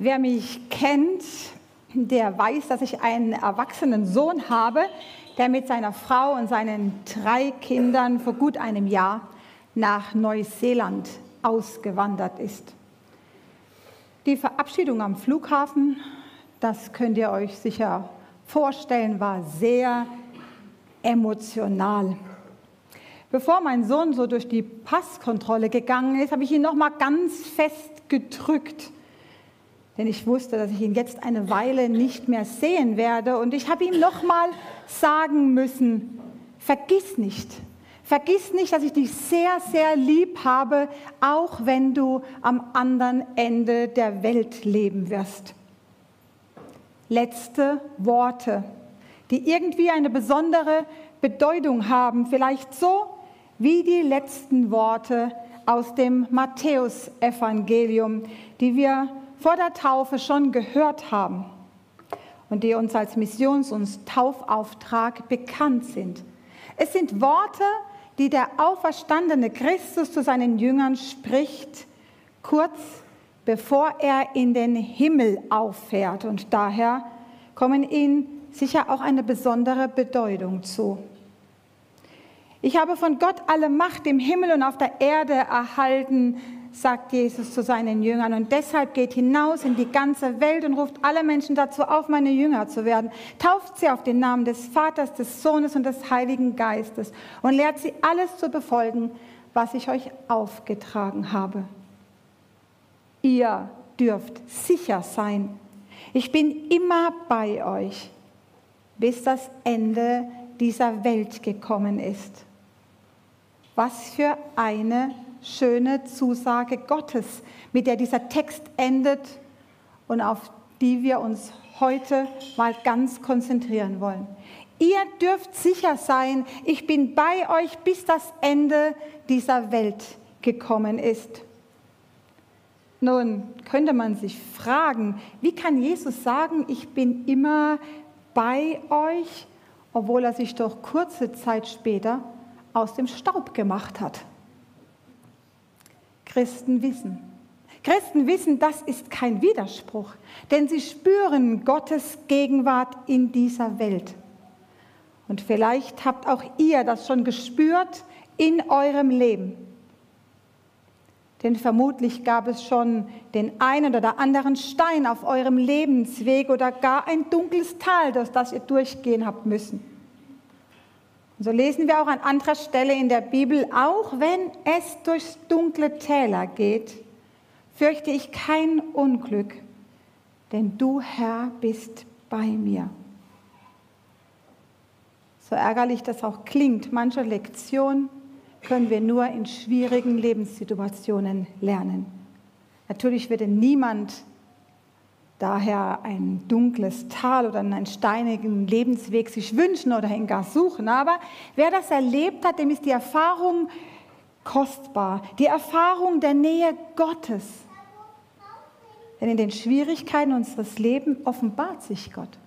Wer mich kennt, der weiß, dass ich einen erwachsenen Sohn habe, der mit seiner Frau und seinen drei Kindern vor gut einem Jahr nach Neuseeland ausgewandert ist. Die Verabschiedung am Flughafen, das könnt ihr euch sicher vorstellen, war sehr emotional. Bevor mein Sohn so durch die Passkontrolle gegangen ist, habe ich ihn noch mal ganz fest gedrückt denn ich wusste, dass ich ihn jetzt eine Weile nicht mehr sehen werde. Und ich habe ihm nochmal sagen müssen, vergiss nicht, vergiss nicht, dass ich dich sehr, sehr lieb habe, auch wenn du am anderen Ende der Welt leben wirst. Letzte Worte, die irgendwie eine besondere Bedeutung haben, vielleicht so wie die letzten Worte aus dem Matthäusevangelium, die wir vor der Taufe schon gehört haben und die uns als Missions- und Taufauftrag bekannt sind. Es sind Worte, die der auferstandene Christus zu seinen Jüngern spricht, kurz bevor er in den Himmel auffährt. Und daher kommen ihnen sicher auch eine besondere Bedeutung zu. Ich habe von Gott alle Macht im Himmel und auf der Erde erhalten, sagt Jesus zu seinen Jüngern. Und deshalb geht hinaus in die ganze Welt und ruft alle Menschen dazu auf, meine Jünger zu werden. Tauft sie auf den Namen des Vaters, des Sohnes und des Heiligen Geistes und lehrt sie alles zu befolgen, was ich euch aufgetragen habe. Ihr dürft sicher sein. Ich bin immer bei euch, bis das Ende dieser Welt gekommen ist. Was für eine schöne Zusage Gottes, mit der dieser Text endet und auf die wir uns heute mal ganz konzentrieren wollen. Ihr dürft sicher sein, ich bin bei euch, bis das Ende dieser Welt gekommen ist. Nun könnte man sich fragen, wie kann Jesus sagen, ich bin immer bei euch, obwohl er sich doch kurze Zeit später aus dem Staub gemacht hat? Christen wissen. Christen wissen, das ist kein Widerspruch, denn sie spüren Gottes Gegenwart in dieser Welt. Und vielleicht habt auch ihr das schon gespürt in eurem Leben. Denn vermutlich gab es schon den einen oder anderen Stein auf eurem Lebensweg oder gar ein dunkles Tal, durch das ihr durchgehen habt müssen. So lesen wir auch an anderer Stelle in der Bibel, auch wenn es durchs dunkle Täler geht, fürchte ich kein Unglück, denn du Herr bist bei mir. So ärgerlich das auch klingt, manche Lektion können wir nur in schwierigen Lebenssituationen lernen. Natürlich würde niemand daher ein dunkles Tal oder einen steinigen Lebensweg sich wünschen oder ihn gar suchen. Aber wer das erlebt hat, dem ist die Erfahrung kostbar, die Erfahrung der Nähe Gottes. Denn in den Schwierigkeiten unseres Lebens offenbart sich Gott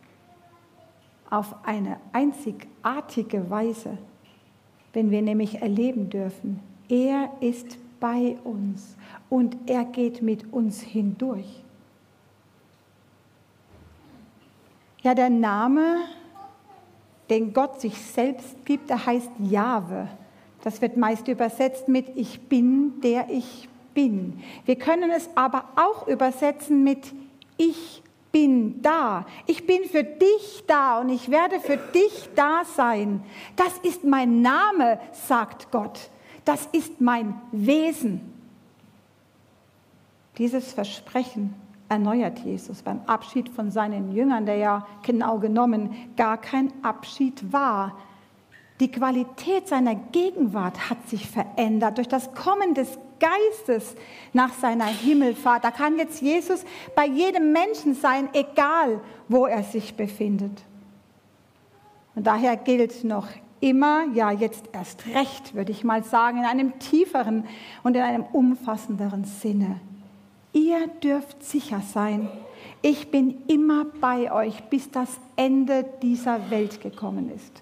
auf eine einzigartige Weise, wenn wir nämlich erleben dürfen, er ist bei uns und er geht mit uns hindurch. Ja, der Name, den Gott sich selbst gibt, der heißt Jahwe. Das wird meist übersetzt mit Ich bin, der ich bin. Wir können es aber auch übersetzen mit Ich bin da. Ich bin für dich da und ich werde für dich da sein. Das ist mein Name, sagt Gott. Das ist mein Wesen. Dieses Versprechen erneuert Jesus beim Abschied von seinen Jüngern, der ja genau genommen gar kein Abschied war. Die Qualität seiner Gegenwart hat sich verändert durch das Kommen des Geistes nach seiner Himmelfahrt. Da kann jetzt Jesus bei jedem Menschen sein, egal wo er sich befindet. Und daher gilt noch immer, ja jetzt erst recht, würde ich mal sagen, in einem tieferen und in einem umfassenderen Sinne. Ihr dürft sicher sein, ich bin immer bei euch, bis das Ende dieser Welt gekommen ist.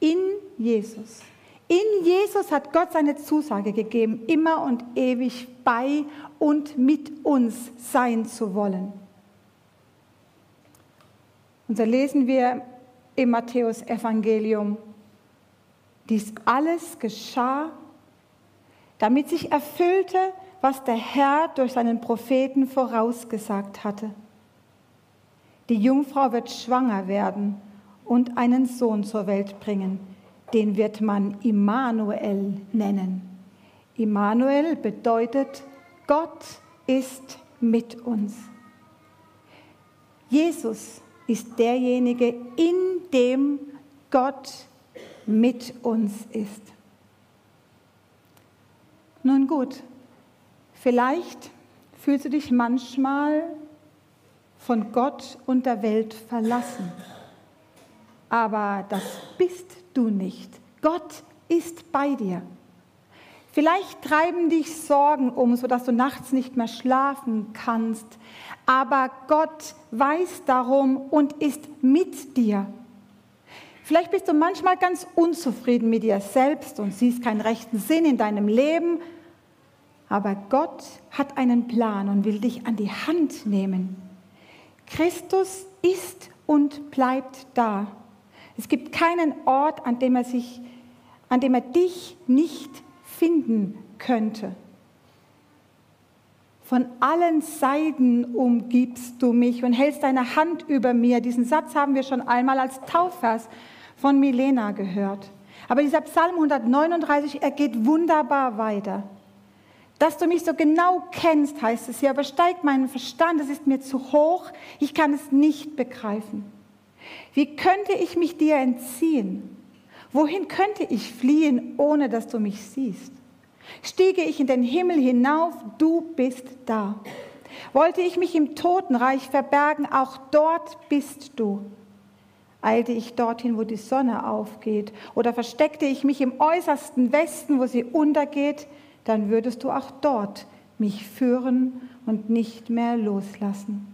In Jesus. In Jesus hat Gott seine Zusage gegeben, immer und ewig bei und mit uns sein zu wollen. Und so lesen wir im Matthäus-Evangelium, dies alles geschah, damit sich erfüllte, was der Herr durch seinen Propheten vorausgesagt hatte. Die Jungfrau wird schwanger werden und einen Sohn zur Welt bringen. Den wird man Immanuel nennen. Immanuel bedeutet, Gott ist mit uns. Jesus ist derjenige, in dem Gott mit uns ist. Nun gut, vielleicht fühlst du dich manchmal von Gott und der Welt verlassen. Aber das bist du nicht. Gott ist bei dir. Vielleicht treiben dich Sorgen um, sodass du nachts nicht mehr schlafen kannst. Aber Gott weiß darum und ist mit dir. Vielleicht bist du manchmal ganz unzufrieden mit dir selbst und siehst keinen rechten Sinn in deinem Leben. Aber Gott hat einen Plan und will dich an die Hand nehmen. Christus ist und bleibt da. Es gibt keinen Ort, an dem er, sich, an dem er dich nicht finden könnte. Von allen Seiten umgibst du mich und hältst deine Hand über mir. Diesen Satz haben wir schon einmal als Taufvers von Milena gehört. Aber dieser Psalm 139, er geht wunderbar weiter. Dass du mich so genau kennst, heißt es hier, übersteigt meinen Verstand, es ist mir zu hoch, ich kann es nicht begreifen. Wie könnte ich mich dir entziehen? Wohin könnte ich fliehen, ohne dass du mich siehst? Stiege ich in den Himmel hinauf, du bist da. Wollte ich mich im Totenreich verbergen, auch dort bist du. Eilte ich dorthin, wo die Sonne aufgeht, oder versteckte ich mich im äußersten Westen, wo sie untergeht, dann würdest du auch dort mich führen und nicht mehr loslassen.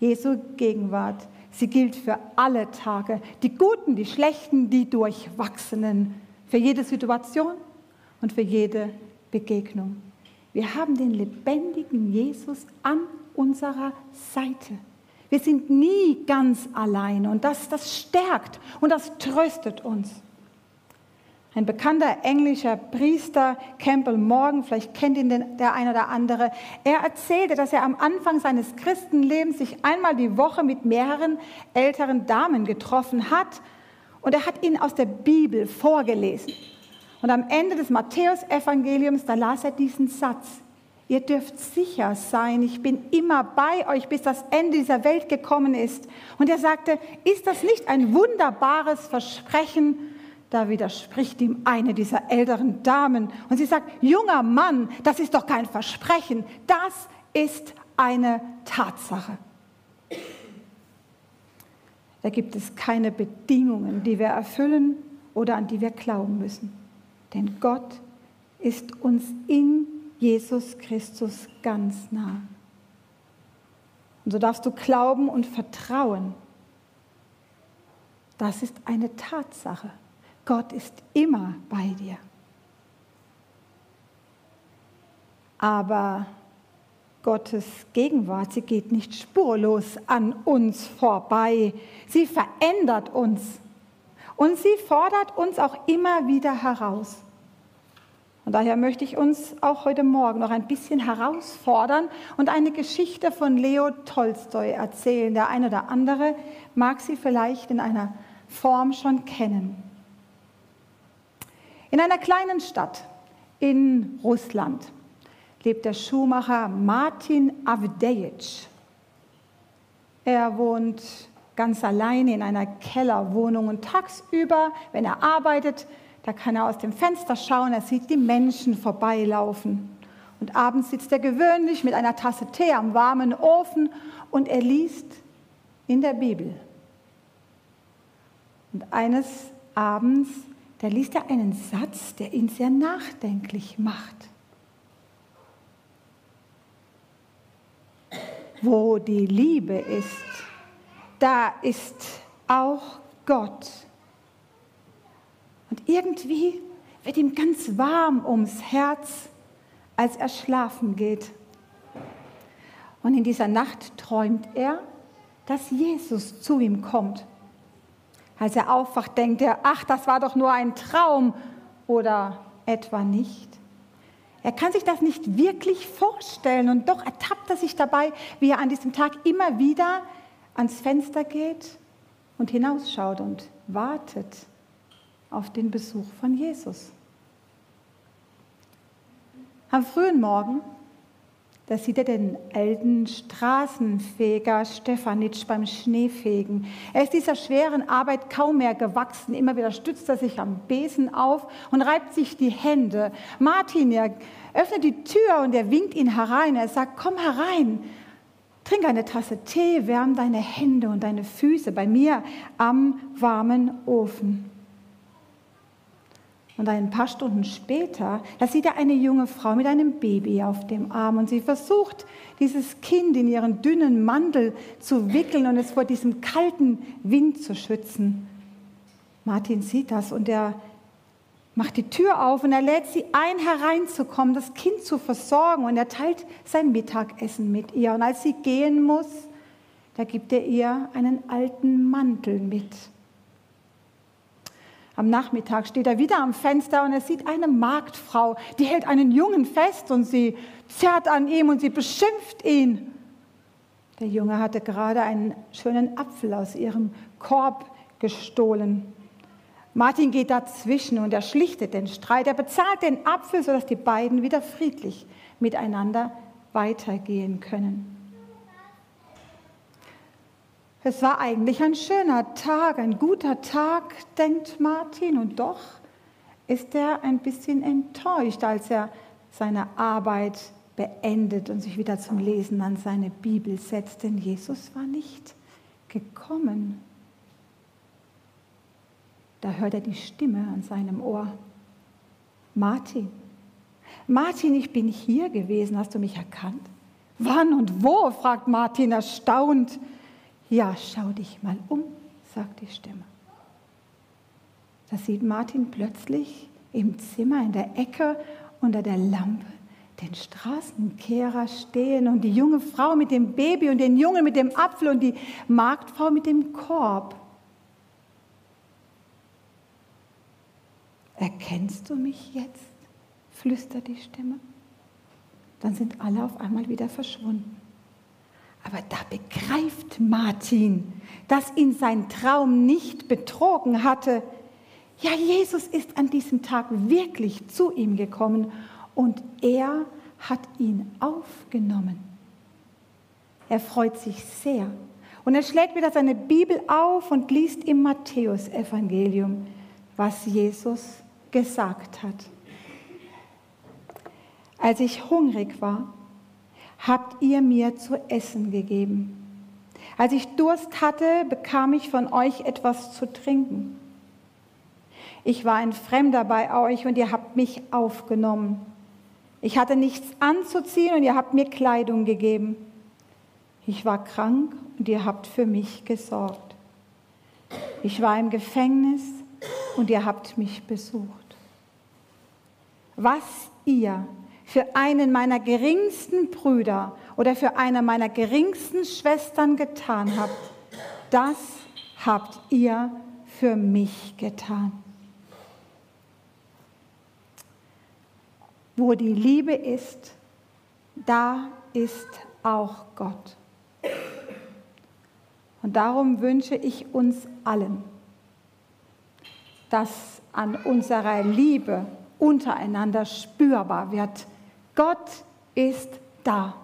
Jesu Gegenwart, sie gilt für alle Tage, die guten, die schlechten, die durchwachsenen, für jede Situation und für jede Begegnung. Wir haben den lebendigen Jesus an unserer Seite. Wir sind nie ganz alleine und das, das stärkt und das tröstet uns. Ein bekannter englischer Priester, Campbell Morgan, vielleicht kennt ihn der eine oder andere, er erzählte, dass er am Anfang seines Christenlebens sich einmal die Woche mit mehreren älteren Damen getroffen hat und er hat ihnen aus der Bibel vorgelesen. Und am Ende des Matthäusevangeliums, da las er diesen Satz. Ihr dürft sicher sein, ich bin immer bei euch, bis das Ende dieser Welt gekommen ist. Und er sagte, ist das nicht ein wunderbares Versprechen? Da widerspricht ihm eine dieser älteren Damen und sie sagt, junger Mann, das ist doch kein Versprechen, das ist eine Tatsache. Da gibt es keine Bedingungen, die wir erfüllen oder an die wir glauben müssen. Denn Gott ist uns in Jesus Christus ganz nah. Und so darfst du glauben und vertrauen. Das ist eine Tatsache. Gott ist immer bei dir. Aber Gottes Gegenwart, sie geht nicht spurlos an uns vorbei. Sie verändert uns und sie fordert uns auch immer wieder heraus. Und daher möchte ich uns auch heute Morgen noch ein bisschen herausfordern und eine Geschichte von Leo Tolstoi erzählen. Der eine oder andere mag sie vielleicht in einer Form schon kennen. In einer kleinen Stadt in Russland lebt der Schuhmacher Martin Avdejic. Er wohnt ganz alleine in einer Kellerwohnung und tagsüber, wenn er arbeitet, da kann er aus dem Fenster schauen, er sieht die Menschen vorbeilaufen. Und abends sitzt er gewöhnlich mit einer Tasse Tee am warmen Ofen und er liest in der Bibel. Und eines Abends da liest er einen Satz, der ihn sehr nachdenklich macht. Wo die Liebe ist, da ist auch Gott. Und irgendwie wird ihm ganz warm ums Herz als er schlafen geht. Und in dieser Nacht träumt er, dass Jesus zu ihm kommt. Als er aufwacht, denkt er, ach, das war doch nur ein Traum oder etwa nicht. Er kann sich das nicht wirklich vorstellen und doch ertappt er sich dabei, wie er an diesem Tag immer wieder ans Fenster geht und hinausschaut und wartet auf den Besuch von Jesus. Am frühen Morgen da sieht er den alten Straßenfeger Stefanitsch beim Schneefegen. Er ist dieser schweren Arbeit kaum mehr gewachsen. Immer wieder stützt er sich am Besen auf und reibt sich die Hände. Martin, er öffnet die Tür und er winkt ihn herein. Er sagt, komm herein, trink eine Tasse Tee, wärm deine Hände und deine Füße bei mir am warmen Ofen. Und ein paar Stunden später, da sieht er eine junge Frau mit einem Baby auf dem Arm und sie versucht, dieses Kind in ihren dünnen Mantel zu wickeln und es vor diesem kalten Wind zu schützen. Martin sieht das und er macht die Tür auf und er lädt sie ein, hereinzukommen, das Kind zu versorgen und er teilt sein Mittagessen mit ihr. Und als sie gehen muss, da gibt er ihr einen alten Mantel mit. Am Nachmittag steht er wieder am Fenster und er sieht eine Marktfrau, die hält einen Jungen fest und sie zerrt an ihm und sie beschimpft ihn. Der Junge hatte gerade einen schönen Apfel aus ihrem Korb gestohlen. Martin geht dazwischen und er schlichtet den Streit. Er bezahlt den Apfel, sodass die beiden wieder friedlich miteinander weitergehen können. Es war eigentlich ein schöner Tag, ein guter Tag, denkt Martin, und doch ist er ein bisschen enttäuscht, als er seine Arbeit beendet und sich wieder zum Lesen an seine Bibel setzt, denn Jesus war nicht gekommen. Da hört er die Stimme an seinem Ohr. Martin, Martin, ich bin hier gewesen, hast du mich erkannt? Wann und wo? fragt Martin erstaunt. Ja, schau dich mal um, sagt die Stimme. Da sieht Martin plötzlich im Zimmer in der Ecke unter der Lampe den Straßenkehrer stehen und die junge Frau mit dem Baby und den Jungen mit dem Apfel und die Marktfrau mit dem Korb. Erkennst du mich jetzt? flüstert die Stimme. Dann sind alle auf einmal wieder verschwunden. Aber da begreift Martin, dass ihn sein Traum nicht betrogen hatte. Ja, Jesus ist an diesem Tag wirklich zu ihm gekommen und er hat ihn aufgenommen. Er freut sich sehr und er schlägt wieder seine Bibel auf und liest im Matthäusevangelium, was Jesus gesagt hat. Als ich hungrig war, habt ihr mir zu essen gegeben. Als ich Durst hatte, bekam ich von euch etwas zu trinken. Ich war ein Fremder bei euch und ihr habt mich aufgenommen. Ich hatte nichts anzuziehen und ihr habt mir Kleidung gegeben. Ich war krank und ihr habt für mich gesorgt. Ich war im Gefängnis und ihr habt mich besucht. Was ihr für einen meiner geringsten Brüder oder für eine meiner geringsten Schwestern getan habt, das habt ihr für mich getan. Wo die Liebe ist, da ist auch Gott. Und darum wünsche ich uns allen, dass an unserer Liebe untereinander spürbar wird, Gott ist da.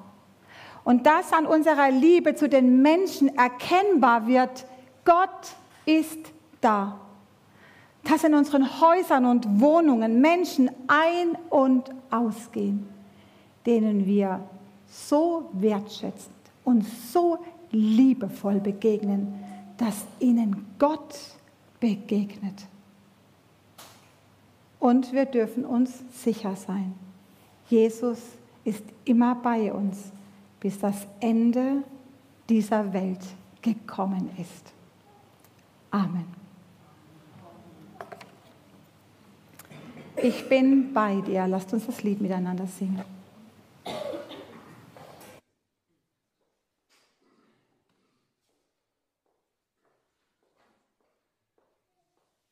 Und dass an unserer Liebe zu den Menschen erkennbar wird, Gott ist da. Dass in unseren Häusern und Wohnungen Menschen ein- und ausgehen, denen wir so wertschätzend und so liebevoll begegnen, dass ihnen Gott begegnet. Und wir dürfen uns sicher sein. Jesus ist immer bei uns, bis das Ende dieser Welt gekommen ist. Amen. Ich bin bei dir. Lasst uns das Lied miteinander singen.